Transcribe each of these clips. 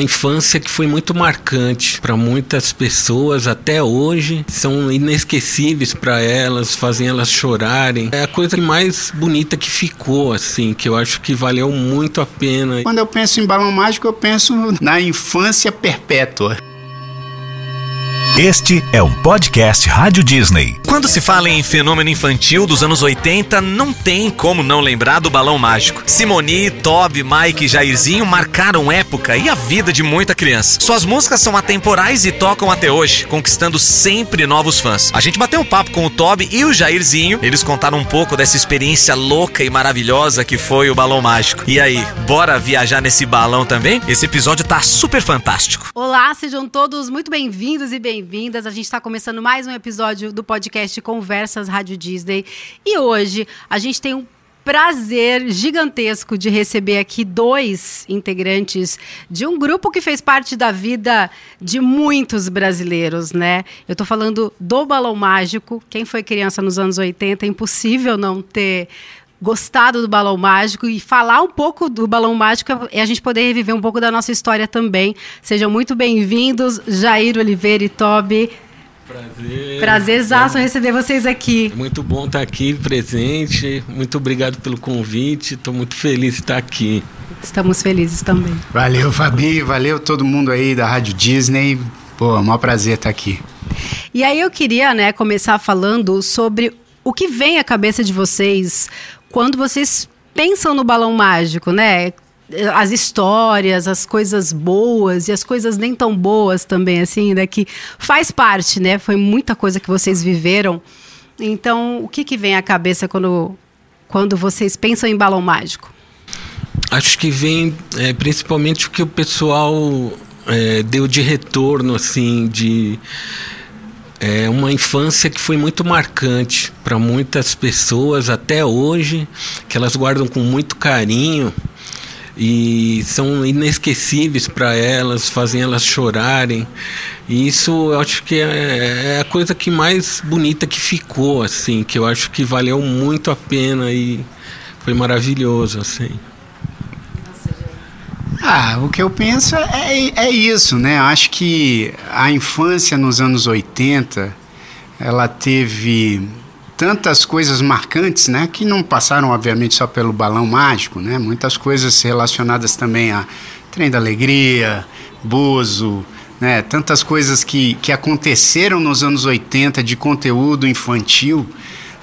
uma infância que foi muito marcante para muitas pessoas até hoje, são inesquecíveis para elas, fazem elas chorarem. É a coisa mais bonita que ficou, assim, que eu acho que valeu muito a pena. Quando eu penso em balão mágico, eu penso na infância perpétua. Este é um podcast Rádio Disney. Quando se fala em fenômeno infantil dos anos 80, não tem como não lembrar do Balão Mágico. Simoni, Toby, Mike e Jairzinho marcaram época e a vida de muita criança. Suas músicas são atemporais e tocam até hoje, conquistando sempre novos fãs. A gente bateu um papo com o Toby e o Jairzinho. Eles contaram um pouco dessa experiência louca e maravilhosa que foi o Balão Mágico. E aí, bora viajar nesse balão também? Esse episódio tá super fantástico. Olá, sejam todos muito bem-vindos e bem-vindos bem-vindas. A gente está começando mais um episódio do podcast Conversas Rádio Disney. E hoje a gente tem um prazer gigantesco de receber aqui dois integrantes de um grupo que fez parte da vida de muitos brasileiros, né? Eu estou falando do Balão Mágico. Quem foi criança nos anos 80 é impossível não ter gostado do Balão Mágico e falar um pouco do Balão Mágico e a gente poder reviver um pouco da nossa história também. Sejam muito bem-vindos, Jair Oliveira e Toby. Prazer. Prazerzaço é. receber vocês aqui. Muito bom estar aqui presente. Muito obrigado pelo convite. Estou muito feliz de estar aqui. Estamos felizes também. Valeu, Fabi. Valeu todo mundo aí da Rádio Disney. Pô, é um maior prazer estar aqui. E aí eu queria, né, começar falando sobre o que vem à cabeça de vocês quando vocês pensam no balão mágico, né? As histórias, as coisas boas e as coisas nem tão boas também, assim, né? Que faz parte, né? Foi muita coisa que vocês viveram. Então, o que, que vem à cabeça quando, quando vocês pensam em balão mágico? Acho que vem é, principalmente o que o pessoal é, deu de retorno, assim, de é uma infância que foi muito marcante para muitas pessoas até hoje, que elas guardam com muito carinho e são inesquecíveis para elas, fazem elas chorarem. E isso eu acho que é, é, a coisa que mais bonita que ficou, assim, que eu acho que valeu muito a pena e foi maravilhoso, assim. Ah, o que eu penso é, é isso, né? Acho que a infância nos anos 80, ela teve tantas coisas marcantes, né? Que não passaram, obviamente, só pelo balão mágico, né? Muitas coisas relacionadas também a Trem da Alegria, Bozo, né? Tantas coisas que, que aconteceram nos anos 80 de conteúdo infantil,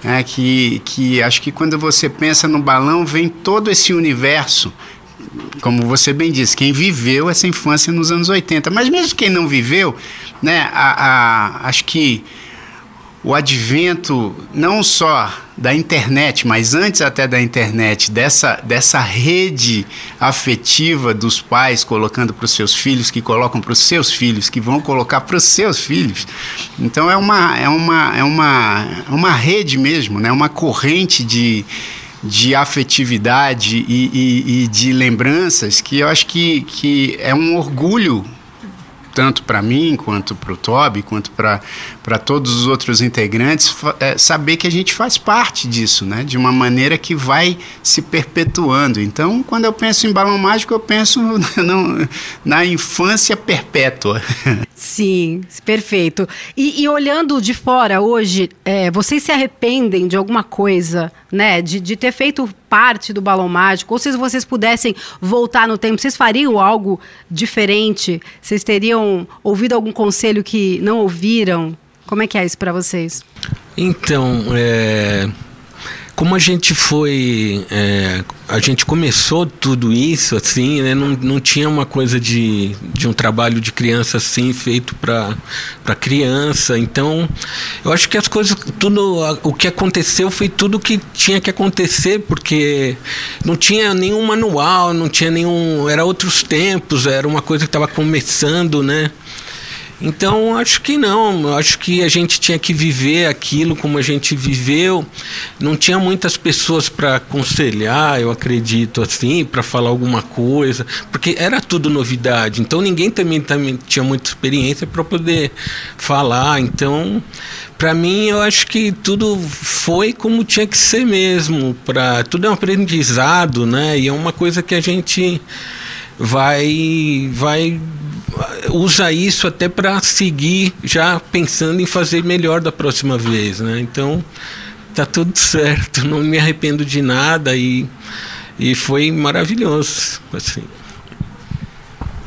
né? Que, que acho que quando você pensa no balão, vem todo esse universo como você bem disse, quem viveu essa infância nos anos 80. Mas mesmo quem não viveu, né, a, a, acho que o advento não só da internet, mas antes até da internet, dessa, dessa rede afetiva dos pais colocando para os seus filhos, que colocam para os seus filhos, que vão colocar para os seus filhos. Então é uma, é uma, é uma, é uma rede mesmo, né? uma corrente de de afetividade e, e, e, de lembranças que eu acho que, que é um orgulho tanto para mim quanto para o Toby quanto para todos os outros integrantes é, saber que a gente faz parte disso né de uma maneira que vai se perpetuando então quando eu penso em balão mágico eu penso na infância perpétua Sim, perfeito. E, e, olhando de fora hoje, é, vocês se arrependem de alguma coisa, né? De, de ter feito parte do Balão Mágico? Ou se vocês pudessem voltar no tempo, vocês fariam algo diferente? Vocês teriam ouvido algum conselho que não ouviram? Como é que é isso para vocês? Então, é, como a gente foi. É, a gente começou tudo isso assim, né? Não, não tinha uma coisa de, de um trabalho de criança assim feito para criança. Então, eu acho que as coisas. Tudo. O que aconteceu foi tudo que tinha que acontecer, porque não tinha nenhum manual, não tinha nenhum. Era outros tempos, era uma coisa que estava começando, né? Então, acho que não. Acho que a gente tinha que viver aquilo como a gente viveu. Não tinha muitas pessoas para aconselhar, eu acredito, assim, para falar alguma coisa, porque era tudo novidade. Então, ninguém também, também tinha muita experiência para poder falar. Então, para mim, eu acho que tudo foi como tinha que ser mesmo. Pra, tudo é um aprendizado, né? E é uma coisa que a gente vai vai usa isso até para seguir já pensando em fazer melhor da próxima vez, né? Então tá tudo certo, não me arrependo de nada e, e foi maravilhoso, assim.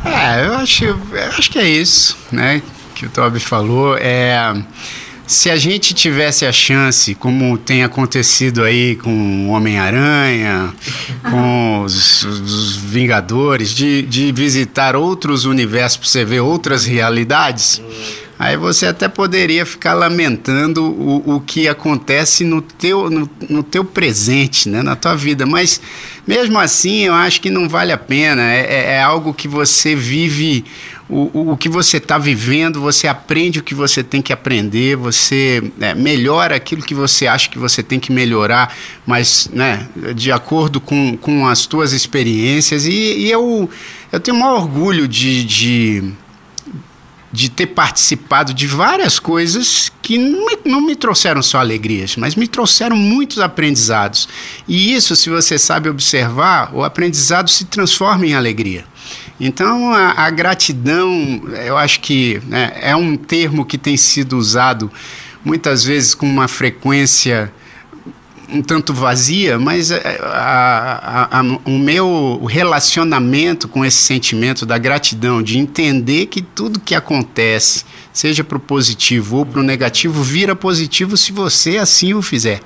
É, eu acho, eu acho que é isso, né? Que o Toby falou. É, se a gente tivesse a chance, como tem acontecido aí com o Homem-Aranha, com os, os, Vingadores, de, de visitar outros universos para você ver outras realidades. Aí você até poderia ficar lamentando o, o que acontece no teu, no, no, teu presente, né, na tua vida. Mas mesmo assim, eu acho que não vale a pena. É, é, é algo que você vive, o, o que você está vivendo, você aprende o que você tem que aprender, você é, melhora aquilo que você acha que você tem que melhorar, mas né, de acordo com, com as tuas experiências. E, e eu, eu tenho o maior orgulho de, de de ter participado de várias coisas que não me, não me, trouxeram só alegrias, mas me trouxeram muitos aprendizados. E isso, se você sabe observar, o aprendizado se transforma em alegria. Então, a, a gratidão, eu acho que né, é um termo que tem sido usado muitas vezes com uma frequência um tanto vazia, mas é, a, a, a, o meu relacionamento com esse sentimento da gratidão, de entender que tudo que acontece, seja para o positivo ou para o negativo, vira positivo se você assim o fizer.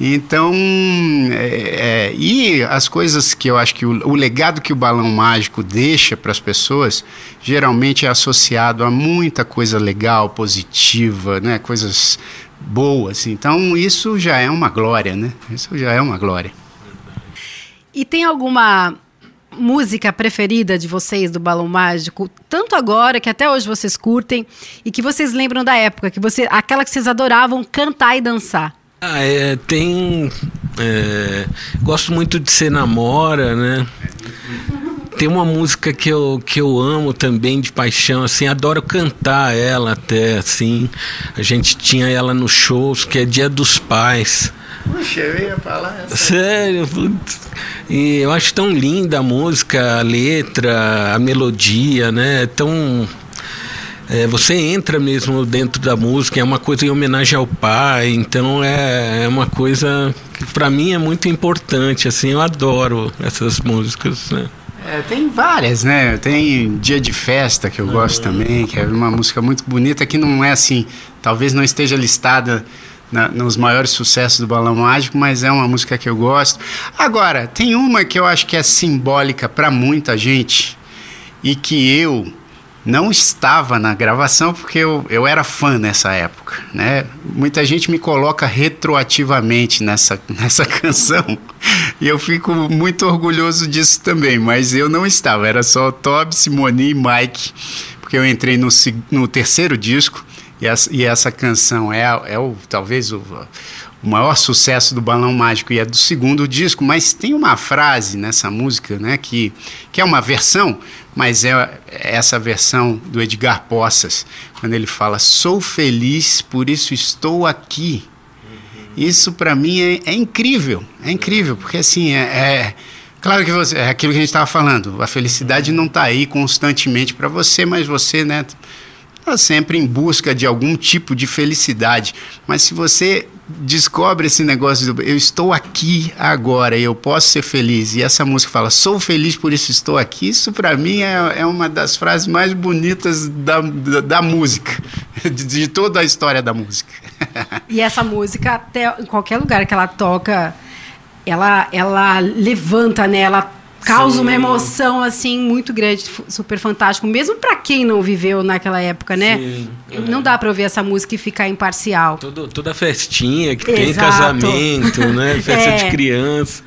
Então, é, é, e as coisas que eu acho que o, o legado que o balão mágico deixa para as pessoas, geralmente é associado a muita coisa legal, positiva, né? coisas boas. Então isso já é uma glória, né? Isso já é uma glória. E tem alguma música preferida de vocês do Balão Mágico, tanto agora que até hoje vocês curtem e que vocês lembram da época, que você, aquela que vocês adoravam cantar e dançar? Ah, é, tem. É, gosto muito de Ser Namora, né? Tem uma música que eu, que eu amo também de paixão, assim, adoro cantar ela até, assim. A gente tinha ela nos shows, que é Dia dos Pais. Puxa, eu ia falar essa. Sério, putz. E eu acho tão linda a música, a letra, a melodia, né? Tão. É, você entra mesmo dentro da música, é uma coisa em homenagem ao pai, então é, é uma coisa que para mim é muito importante, assim, eu adoro essas músicas, né? É, tem várias, né? Tem Dia de Festa, que eu gosto também, que é uma música muito bonita, que não é assim, talvez não esteja listada na, nos maiores sucessos do Balão Mágico, mas é uma música que eu gosto. Agora, tem uma que eu acho que é simbólica para muita gente e que eu não estava na gravação porque eu, eu era fã nessa época, né? Muita gente me coloca retroativamente nessa, nessa canção e eu fico muito orgulhoso disso também, mas eu não estava, era só Toby, Simone e Mike, porque eu entrei no, no terceiro disco e essa, e essa canção é, é o, talvez o, o maior sucesso do Balão Mágico e é do segundo disco, mas tem uma frase nessa música, né, que, que é uma versão, mas é essa versão do Edgar Poças, quando ele fala: Sou feliz, por isso estou aqui. Isso para mim é, é, incrível, é incrível, porque assim, é, é claro que você, é aquilo que a gente estava falando, a felicidade não está aí constantemente para você, mas você, né, está sempre em busca de algum tipo de felicidade. Mas se você descobre esse negócio do eu estou aqui agora e eu posso ser feliz. E essa música fala, sou feliz por isso estou aqui. Isso para mim é, é uma das frases mais bonitas da, da, da música, de, de, toda a história da música. E essa música, até em qualquer lugar que ela toca, ela, ela levanta, né? Ela causa Sim. uma emoção assim muito grande, super fantástico, mesmo para quem não viveu naquela época, né? Sim, é. Não dá para ouvir essa música e ficar imparcial. Todo, toda festinha que Exato. tem casamento, né? Festa é. de criança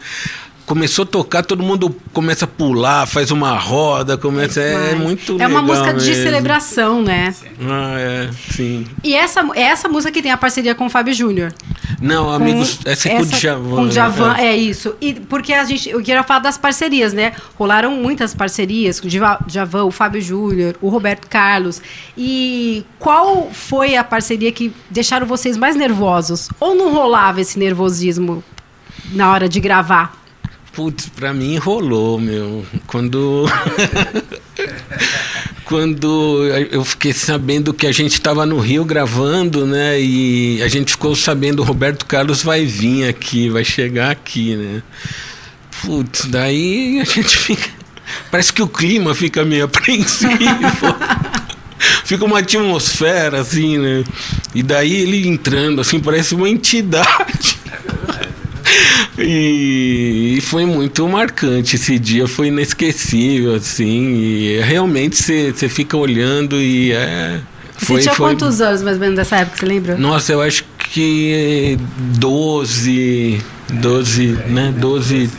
começou a tocar, todo mundo começa a pular, faz uma roda, começa. É, é muito legal. É uma música mesmo. de celebração, né? Ah, é, sim. E essa, é essa música que tem a parceria com o Fábio Júnior. Não, com amigos, essa é com o Djavan. Com o Djavan, é. é. isso. E porque a gente, eu queria falar das parcerias, né? Rolaram muitas parcerias com o Djavan, o Fábio Júnior, o Roberto Carlos. E qual foi a parceria que deixaram vocês mais nervosos? Ou não rolava esse nervosismo na hora de gravar? Putz, pra mim rolou, meu. Quando. Quando eu fiquei sabendo que a gente estava no Rio gravando, né? E a gente ficou sabendo Roberto Carlos vai vir aqui, vai chegar aqui, né? Putz, daí a gente fica. Parece que o clima fica meio apreensivo. fica uma atmosfera, assim, né? E daí ele entrando, assim, parece uma entidade. E, e, foi muito marcante esse dia, foi inesquecível, assim, e realmente você fica olhando e é. Você tinha foi... quantos anos mais ou menos dessa época, você lembra? Nossa, eu acho que 12, 12, né? 12,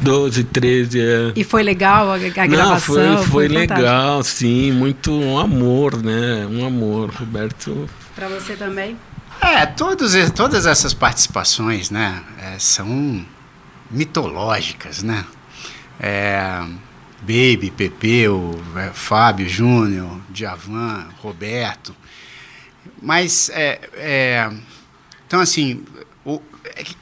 12, 13. É. E foi legal a, a Não, gravação? Foi, foi, foi legal, sim, muito um amor, né? Um amor, Roberto. Para você também? É, todos, todas essas participações, né, é, são mitológicas, né? É, Baby, Pepeu, é, Fábio Júnior, Djavan, Roberto. Mas, é, é, então assim, o,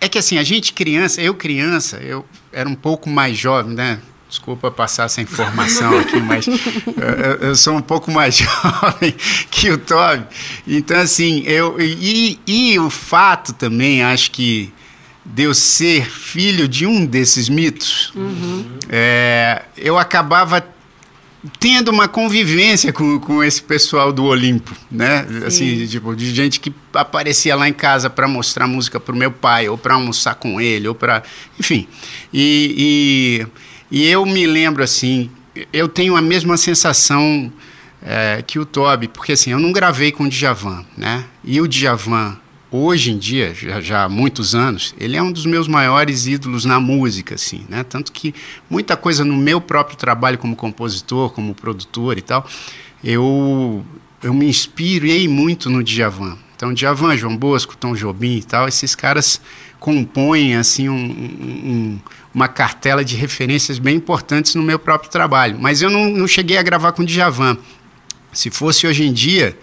é que assim, a gente criança, eu criança, eu era um pouco mais jovem, né? Desculpa passar essa informação aqui, mas eu, eu, sou um pouco mais jovem que o Toby. Então, assim, eu. E, e o fato também, acho que de eu ser filho de um desses mitos, uhum. é, eu acabava tendo uma convivência com, com esse pessoal do Olimpo, né? Sim. Assim, tipo, de gente que aparecia lá em casa para mostrar música para o meu pai, ou para almoçar com ele, ou para. Enfim. e, e e eu me lembro assim, eu tenho a mesma sensação é, que o Toby, porque assim, eu não gravei com o Djavan, né? E o Djavan, hoje em dia, já, já, há muitos anos, ele é um dos meus maiores ídolos na música, assim, né? Tanto que muita coisa no meu próprio trabalho como compositor, como produtor e tal, eu, eu me inspirei muito no Djavan. Então, Djavan, João Bosco, Tom Jobim e tal, esses caras compõem, assim, um, um uma cartela de referências bem importantes no meu próprio trabalho. Mas eu não, não cheguei a gravar com Djavan. Se fosse hoje em dia,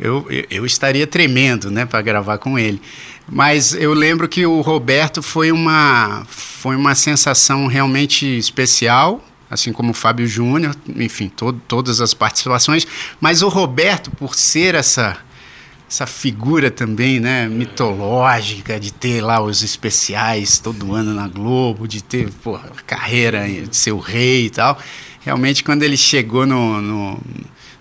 eu, eu estaria tremendo né, para gravar com ele. Mas eu lembro que o Roberto foi uma, foi uma sensação realmente especial, assim como o Fábio Júnior, enfim, todas as participações. Mas o Roberto, por ser essa essa figura também, né, mitológica de ter lá os especiais todo ano na Globo, de ter porra, carreira de ser o rei e tal. Realmente, quando ele chegou no, no,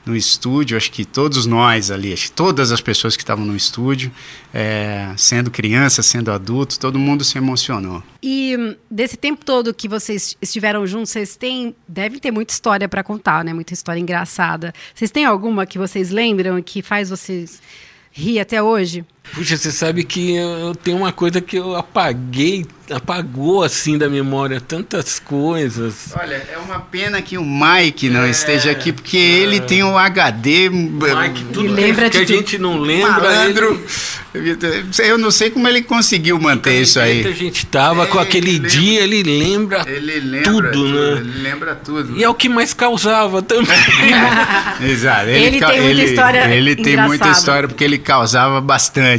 no estúdio, acho que todos nós ali, acho que todas as pessoas que estavam no estúdio, é, sendo criança, sendo adulto, todo mundo se emocionou. E desse tempo todo que vocês estiveram juntos, vocês têm, devem ter muita história para contar, né? Muita história engraçada. Vocês têm alguma que vocês lembram que faz vocês ri até hoje? Puxa, você sabe que eu tenho uma coisa que eu apaguei apagou assim da memória tantas coisas. Olha, é uma pena que o Mike não é, esteja aqui, porque é. ele tem um HD. Mike, tudo lembra que, que a gente não lembra. Malandro, ele... Eu não sei como ele conseguiu manter isso aí. a gente tava é, com aquele ele dia, ele lembra, ele lembra tudo, tudo, né? Ele lembra tudo. E é o que mais causava também. Exato. Ele, ele tem muita história. Ele tem muita história porque ele causava bastante.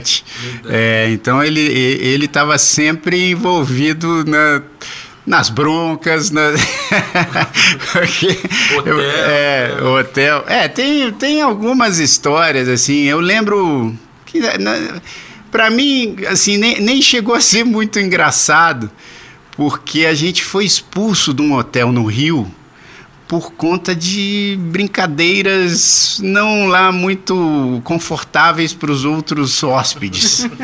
É, então ele ele estava sempre envolvido envolvido na, nas broncas, na... hotel. é, hotel. É, tem, tem algumas histórias, assim, eu lembro que para mim, assim, nem, nem chegou a ser muito engraçado, porque a gente foi expulso de um hotel no Rio por conta de brincadeiras não lá muito confortáveis para os outros hóspedes.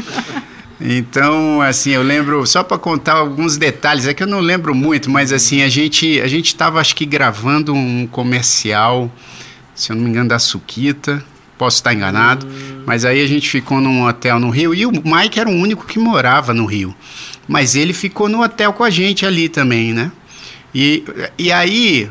Então, assim, eu lembro, só para contar alguns detalhes, é que eu não lembro muito, mas assim, a gente a gente estava acho que gravando um comercial, se eu não me engano, da Suquita, posso estar enganado, mas aí a gente ficou num hotel no Rio e o Mike era o único que morava no Rio. Mas ele ficou no hotel com a gente ali também, né? E, e aí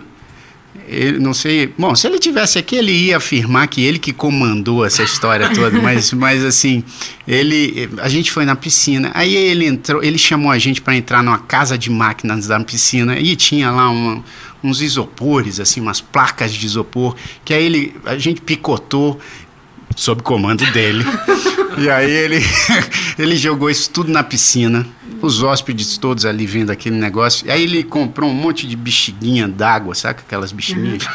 ele, não sei. Bom, se ele tivesse aqui, ele ia afirmar que ele que comandou essa história toda, mas, mas assim, ele. A gente foi na piscina, aí ele entrou, ele chamou a gente para entrar numa casa de máquinas da piscina e tinha lá uma, uns isopores, assim, umas placas de isopor, que aí ele, a gente picotou sob comando dele. E aí ele, ele jogou isso tudo na piscina. Os hóspedes todos ali vendo aquele negócio. E aí ele comprou um monte de bexiguinha d'água, sabe aquelas bexiguinhas?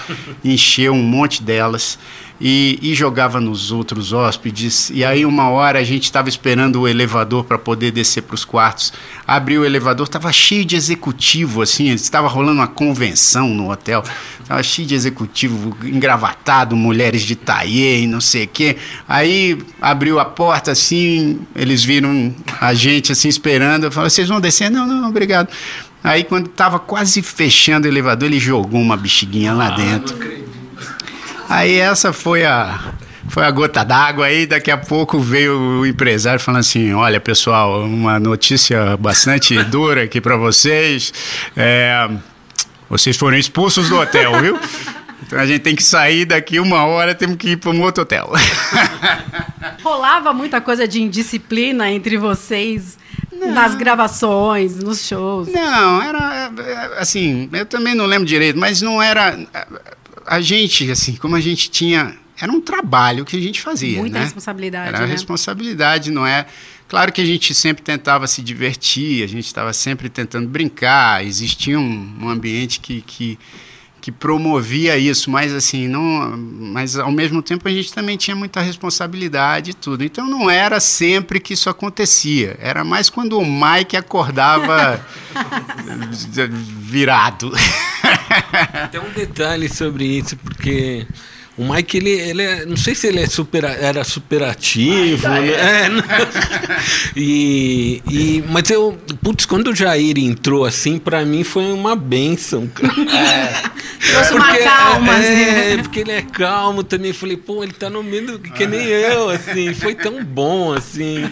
Encheu um monte delas e, e jogava nos outros hóspedes. E aí, uma hora, a gente estava esperando o elevador para poder descer para os quartos. Abriu o elevador, estava cheio de executivo, assim, estava rolando uma convenção no hotel. Estava cheio de executivo engravatado, mulheres de taie e não sei o quê. Aí abriu a porta assim, eles viram a gente assim esperando. Falaram, vocês vão descer? Não, não, obrigado. Aí quando estava quase fechando o elevador, ele jogou uma bexiguinha lá dentro. Aí essa foi a foi a gota d'água aí, daqui a pouco veio o empresário falando assim, olha pessoal, uma notícia bastante dura aqui para vocês, é, vocês foram expulsos do hotel, viu? Então a gente tem que sair daqui uma hora, temos que ir para um outro hotel. Rolava muita coisa de indisciplina entre vocês não. nas gravações, nos shows? Não, era assim, eu também não lembro direito, mas não era a gente, assim, como a gente tinha. Era um trabalho que a gente fazia. Muita né? responsabilidade. Era né? responsabilidade, não é? Claro que a gente sempre tentava se divertir, a gente estava sempre tentando brincar, existia um, um ambiente que, que, que, promovia isso, mas assim, não, mas ao mesmo tempo a gente também tinha muita responsabilidade e tudo. Então não era sempre que isso acontecia, era mais quando o Mike acordava virado. Tem um detalhe sobre isso, porque o Mike, ele, ele é, não sei se ele é super, era superativo, né? é, e, e, mas eu, putz, quando o Jair entrou assim, para mim foi uma benção. É. Trouxe uma calma. É, assim. porque ele é calmo também. Falei, pô, ele tá no meio do, que nem eu, assim. Foi tão bom, assim.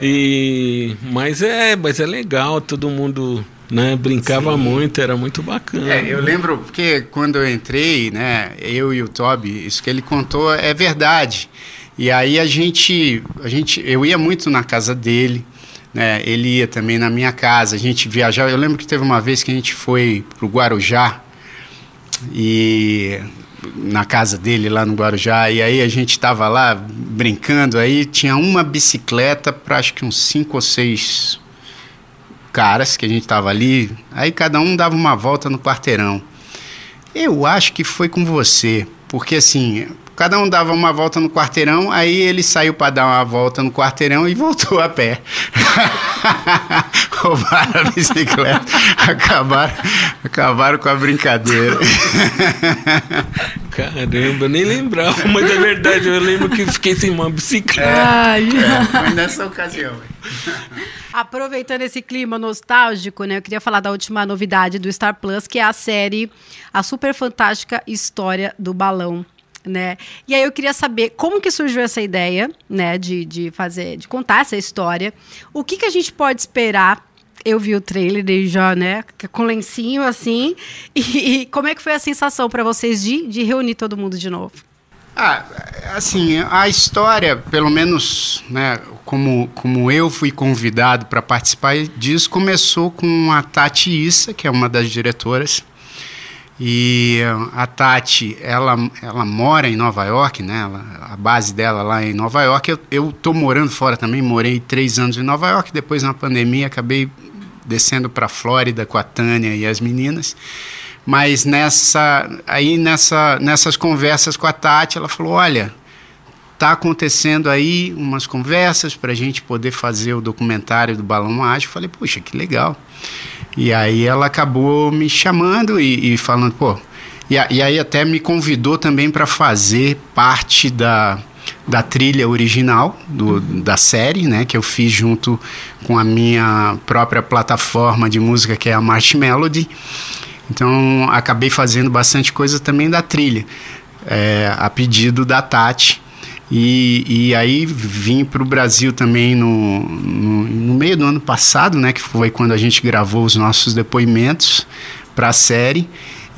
E, mas é, mas é legal, todo mundo né? Brincava Sim. muito, era muito bacana. É, eu lembro porque quando eu entrei, né, eu e o Toby, isso que ele contou é verdade. E aí a gente, a gente, eu ia muito na casa dele, né? Ele ia também na minha casa, a gente viajava. Eu lembro que teve uma vez que a gente foi pro Guarujá e na casa dele lá no Guarujá e aí a gente estava lá brincando aí tinha uma bicicleta para acho que uns cinco ou seis caras que a gente estava ali, aí cada um dava uma volta no quarteirão. Eu acho que foi com você, porque assim, cada um dava uma volta no quarteirão, aí ele saiu para dar uma volta no quarteirão e voltou a pé. Roubaram a bicicleta, acabaram, acabaram com a brincadeira. Caramba, nem lembrava, mas é verdade, eu lembro que fiquei sem uma bicicleta. É, é, foi nessa ocasião. Aproveitando esse clima nostálgico, né? Eu queria falar da última novidade do Star Plus, que é a série A Super Fantástica História do Balão. Né? E aí eu queria saber como que surgiu essa ideia, né, de, de fazer, de contar essa história. O que, que a gente pode esperar eu vi o trailer e já, né, com lencinho assim. E, e, como é que foi a sensação para vocês de, de reunir todo mundo de novo? Ah, assim, a história, pelo menos, né, como, como eu fui convidado para participar disso, começou com a Tati Issa, que é uma das diretoras. E a Tati, ela, ela mora em Nova York, né? Ela, a base dela lá é em Nova York. Eu, tô morando fora também, morei três anos em Nova York. Depois, na pandemia, acabei descendo para a Flórida com a Tânia e as meninas. Mas nessa, aí nessa, nessas conversas com a Tati, ela falou: olha, tá acontecendo aí umas conversas para a gente poder fazer o documentário do Balão Mágico. Falei, puxa, que legal. E aí ela acabou me chamando e, e falando, pô. E, e, aí até me convidou também para fazer parte da, da trilha original do, da série, né, que eu fiz junto com a minha própria plataforma de música que é a March Melody. Então acabei fazendo bastante coisa também da trilha, é, a pedido da Tati. E, e aí vim para o Brasil também no, no, no, meio do ano passado, né, que foi quando a gente gravou os nossos depoimentos para a série.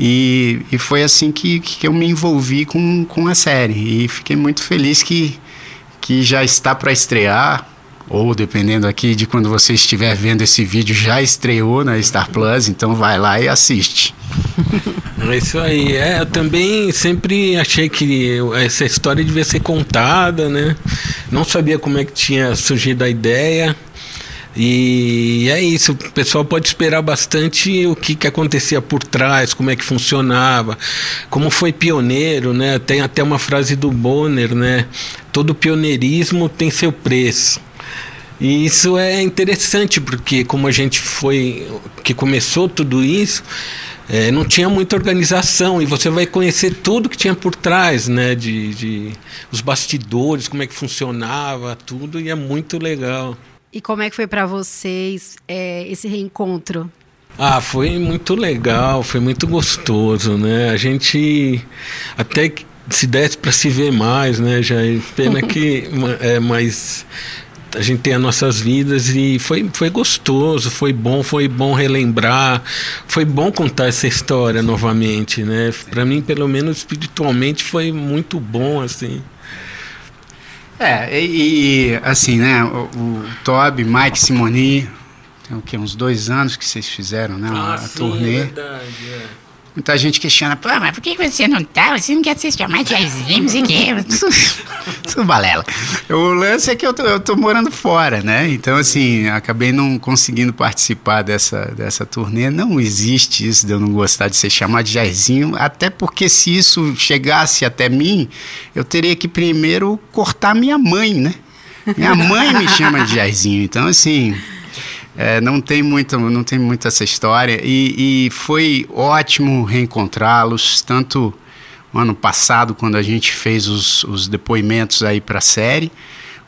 E, e foi assim que, que eu me envolvi com, com a série. E fiquei muito feliz que, que já está para estrear ou dependendo aqui de quando você estiver vendo esse vídeo, já estreou na Star Plus, então vai lá e assiste. É isso aí. É, eu também sempre achei que essa história devia ser contada, né? Não sabia como é que tinha surgido a ideia. E é isso, o pessoal pode esperar bastante o que, que acontecia por trás, como é que funcionava, como foi pioneiro, né? Tem até uma frase do Bonner, né? Todo pioneirismo tem seu preço. E isso é interessante porque como a gente foi que começou tudo isso, é, não tinha muita organização e você vai conhecer tudo que tinha por trás, né? De, de os bastidores, como é que funcionava, tudo e é muito legal. E como é que foi para vocês é, esse reencontro? Ah, foi muito legal, foi muito gostoso, né? A gente até se desse para se ver mais, né? Já pena que é mais a gente tem as nossas vidas e foi, foi gostoso, foi bom, foi bom relembrar, foi bom contar essa história novamente, né? Para mim, pelo menos espiritualmente, foi muito bom assim. É, e, e assim, né, o, o Toby, Mike Simoni, tem o quê, uns dois anos que vocês fizeram, né, ah, a sim, turnê. É verdade, é. Muita gente questiona, pô, mas por que você não tá? Você não quer ser chamado de Jairzinho, não sei o quê. Balela. O lance é que eu tô, eu tô morando fora, né? Então, assim, acabei não conseguindo participar dessa, dessa turnê. Não existe isso de eu não gostar de ser chamado de Jairzinho, até porque se isso chegasse até mim, eu teria que primeiro cortar minha mãe, né? Minha mãe me chama de Jairzinho. Então, assim, é, não tem muito, não tem muito essa história e, e foi ótimo reencontrá-los tanto no ano passado quando a gente fez os, os depoimentos aí para a série,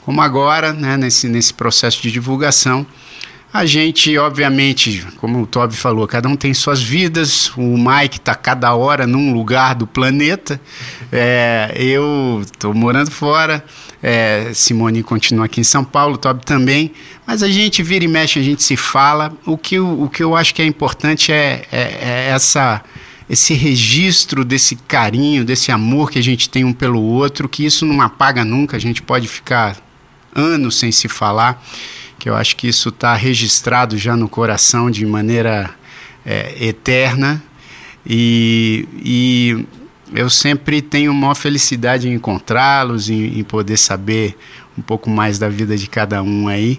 como agora, né, nesse, nesse processo de divulgação. A gente, obviamente, como o Toby falou, cada um tem suas vidas. O Mike está cada hora num lugar do planeta. É, eu estou morando fora. É, Simone continua aqui em São Paulo, Toby também. Mas a gente vira e mexe, a gente se fala. O que, o, o que eu acho que é importante é, é, é essa esse registro desse carinho, desse amor que a gente tem um pelo outro, que isso não apaga nunca, a gente pode ficar anos sem se falar que eu acho que isso está registrado já no coração de maneira é, eterna. E, e, eu sempre tenho maior felicidade em encontrá-los, em, em, poder saber um pouco mais da vida de cada um aí.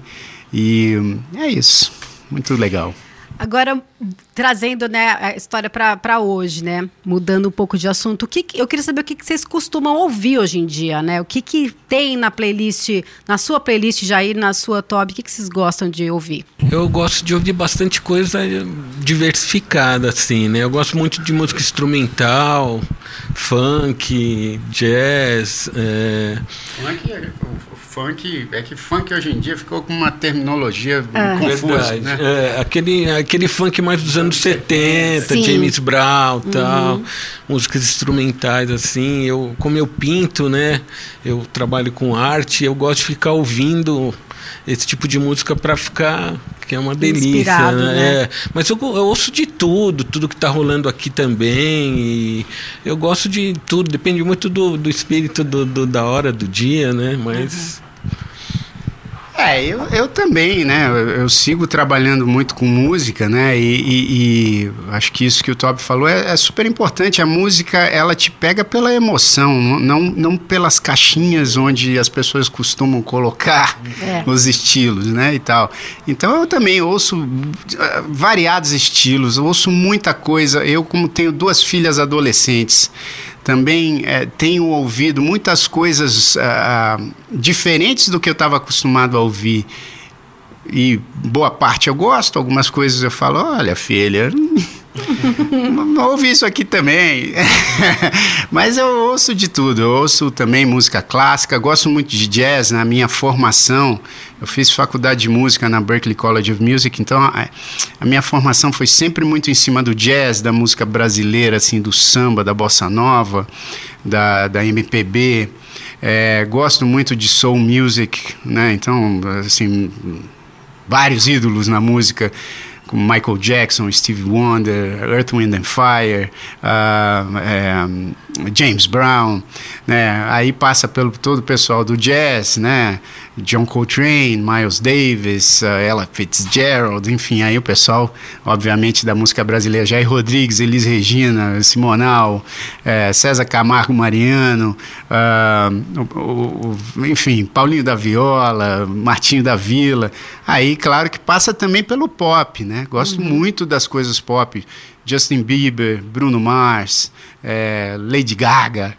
E é isso, muito legal. Agora, trazendo né, a história para hoje, né? Mudando um pouco de assunto, o que, eu queria saber o que, que vocês costumam ouvir hoje em dia, né? O que, que tem na playlist, na sua playlist, Jair, na sua Toby, o que, que vocês gostam de ouvir? Eu gosto de ouvir bastante coisa diversificada, assim, né? Eu gosto muito de música instrumental, funk, jazz. É... Funk é funk, é que funk hoje em dia ficou com uma terminologia é. confusa, né? É, aquele, aquele funk mais dos anos 70, Sim. James Brown, tal, uhum. músicas instrumentais assim. Eu, como eu pinto, né? Eu trabalho com arte, eu gosto de ficar ouvindo esse tipo de música para ficar que é uma delícia, né? né? É, mas eu, eu, ouço de tudo, tudo que está rolando aqui também. E eu gosto de tudo, depende muito do, do espírito do, do da hora do dia, né? Mas. Uhum. É, eu, eu também, né? Eu, eu, sigo trabalhando muito com música, né? E, e, e acho que isso que o Toby falou é, é, super importante. A música, ela te pega pela emoção, não, não pelas caixinhas onde as pessoas costumam colocar é. os estilos, né? E tal. Então eu também ouço uh, variados estilos, ouço muita coisa. Eu, como tenho duas filhas adolescentes, também é, tenho ouvido muitas coisas uh, diferentes do que eu estava acostumado a ouvir. E boa parte eu gosto, algumas coisas eu falo, olha filha, ouvi isso aqui também. Mas eu ouço de tudo. Eu ouço também música clássica, gosto muito de jazz na minha formação. Eu fiz faculdade de música na Berklee College of Music, então a, a minha formação foi sempre muito em cima do jazz, da música brasileira, assim, do samba, da bossa nova, da, da MPB. É, gosto muito de soul music, né? Então, assim, vários ídolos na música como Michael Jackson, Stevie Wonder, Earth, Wind and Fire, uh, é, James Brown, né? Aí passa pelo todo o pessoal do jazz, né? John Coltrane, Miles Davis, uh, Ella Fitzgerald, enfim, aí o pessoal, obviamente, da música brasileira, Jair Rodrigues, Elis Regina, Simonal, é, César Camargo Mariano, uh, o, o, enfim, Paulinho da Viola, Martinho da Vila. Aí, claro que passa também pelo pop, né? Gosto uhum. muito das coisas pop. Justin Bieber, Bruno Mars, é, Lady Gaga.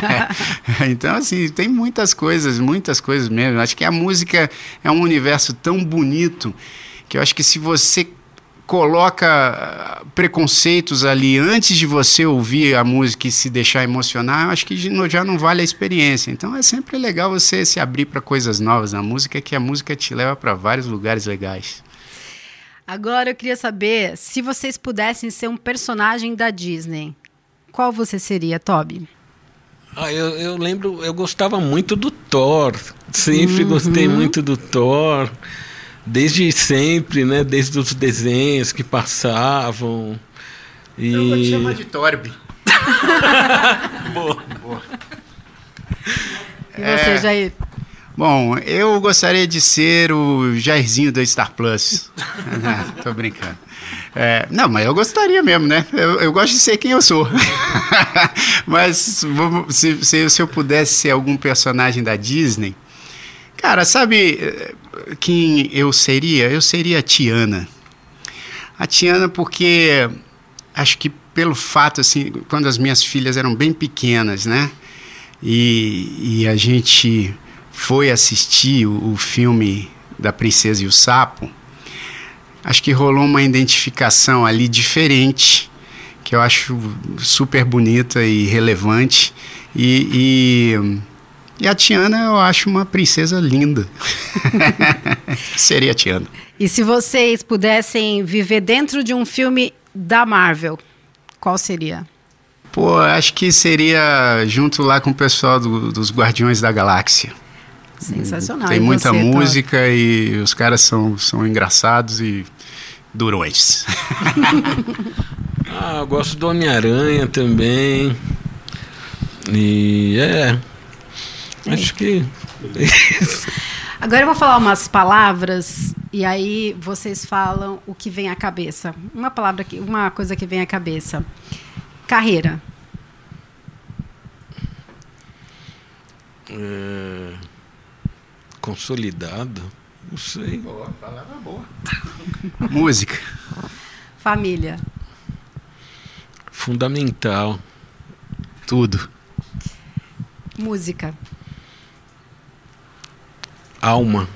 então, assim, tem muitas coisas, muitas coisas mesmo. Acho que a música é um universo tão bonito que eu acho que se você coloca ah, preconceitos ali antes de você ouvir a música e se deixar emocionar, eu acho que já não vale a experiência. Então é sempre legal você se abrir para coisas novas na música, que a música te leva para vários lugares legais. Agora eu queria saber se vocês pudessem ser um personagem da Disney, qual você seria, Toby? Ah, eu, eu lembro, eu gostava muito do Thor. Sempre uhum. gostei muito do Thor. Desde sempre, né? Desde os desenhos que passavam. E... Eu vou te chamar de Torb. boa. Boa. E você, é... Jair? Bom, eu gostaria de ser o Jairzinho da Star Plus. Tô brincando. É, não, mas eu gostaria mesmo, né? Eu, eu gosto de ser quem eu sou. mas se, se, se, eu pudesse ser algum personagem da Disney, cara, sabe eh, quem eu seria? Eu seria a Tiana. A Tiana porque acho que pelo fato, assim, quando as minhas filhas eram bem pequenas, né? E, e a gente foi assistir o, o filme da Princesa e o Sapo, acho que rolou uma identificação ali diferente, que eu acho super bonita e relevante. E, e, e a Tiana eu acho uma princesa linda. Seria a Tiana. E se vocês pudessem viver dentro de um filme da Marvel, qual seria? Pô, acho que seria junto lá com o pessoal do, dos Guardiões da Galáxia. Sensacional. Tem muita você, música tá... e os caras são, são engraçados e durões. ah, eu gosto do Homem-Aranha também. E é. Acho que. Agora eu vou falar umas palavras e aí vocês falam o que vem à cabeça. Uma palavra que, uma coisa que vem à cabeça. Carreira. É consolidado? Não sei. Boa, palavra boa. Música. Família. Fundamental. Tudo. Música. Alma.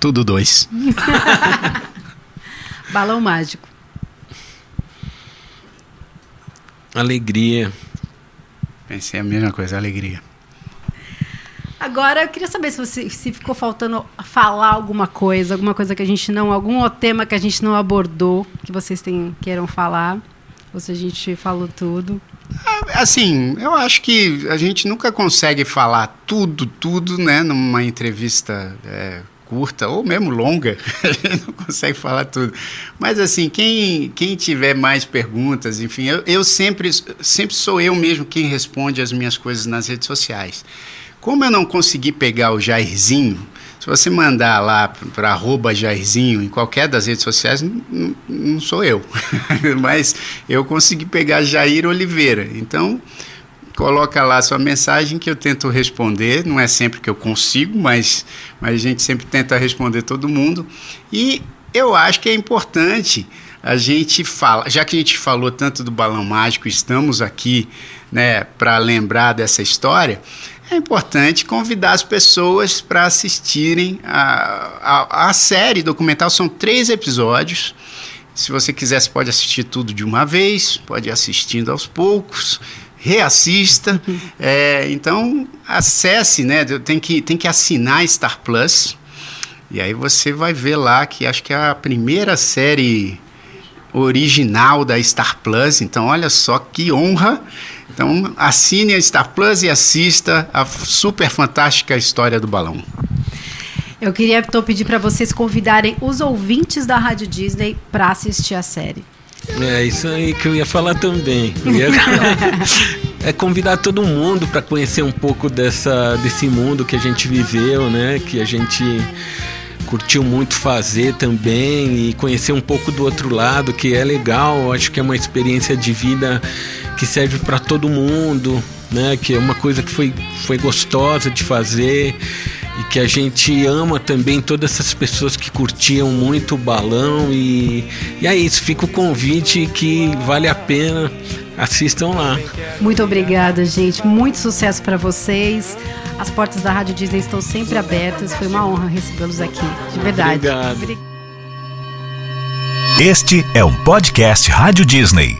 Tudo dois. Balão mágico. Alegria. Pensei a mesma coisa, alegria. Agora, eu queria saber se, você, se ficou faltando falar alguma coisa, alguma coisa que a gente não, algum tema que a gente não abordou, que vocês têm, queiram falar, ou se a gente falou tudo. É, assim, eu acho que a gente nunca consegue falar tudo, tudo, né, numa entrevista é, curta ou mesmo longa, a gente não consegue falar tudo. Mas assim, quem, quem tiver mais perguntas, enfim, eu, eu sempre, sempre sou eu mesmo quem responde as minhas coisas nas redes sociais. Como eu não consegui pegar o Jairzinho, se você mandar lá para arroba Jairzinho em qualquer das redes sociais, não, não sou eu. Mas eu consegui pegar Jair Oliveira. Então, coloca lá sua mensagem que eu tento responder. Não é sempre que eu consigo, mas, mas a gente sempre tenta responder todo mundo. E eu acho que é importante a gente fala, já que a gente falou tanto do balão mágico, estamos aqui, né, para lembrar dessa história é importante convidar as pessoas para assistirem a, a, a, série documental. São três episódios. Se você quiser, você pode assistir tudo de uma vez, pode ir assistindo aos poucos, reassista. É, então, acesse, né? Tem que, tem que assinar Star Plus. E aí você vai ver lá que acho que é a primeira série original da Star Plus. Então, olha só que honra então, assine a Star Plus e assista a super fantástica história do balão. Eu queria então pedir para vocês convidarem os ouvintes da Rádio Disney para assistir a série. É isso aí que eu ia falar também. Ia... é convidar todo mundo para conhecer um pouco dessa, desse mundo que a gente viveu, né? Que a gente curtiu muito fazer também e conhecer um pouco do outro lado, que é legal. Acho que é uma experiência de vida que serve para todo mundo, né? Que é uma coisa que foi, foi gostosa de fazer e que a gente ama também todas essas pessoas que curtiam muito o balão e, e é isso, fica o convite que vale a pena assistam lá. Muito obrigada, gente. Muito sucesso para vocês. As portas da Rádio Disney estão sempre abertas. Foi uma honra recebê-los aqui, de verdade. Obrigado. Este é um podcast Rádio Disney.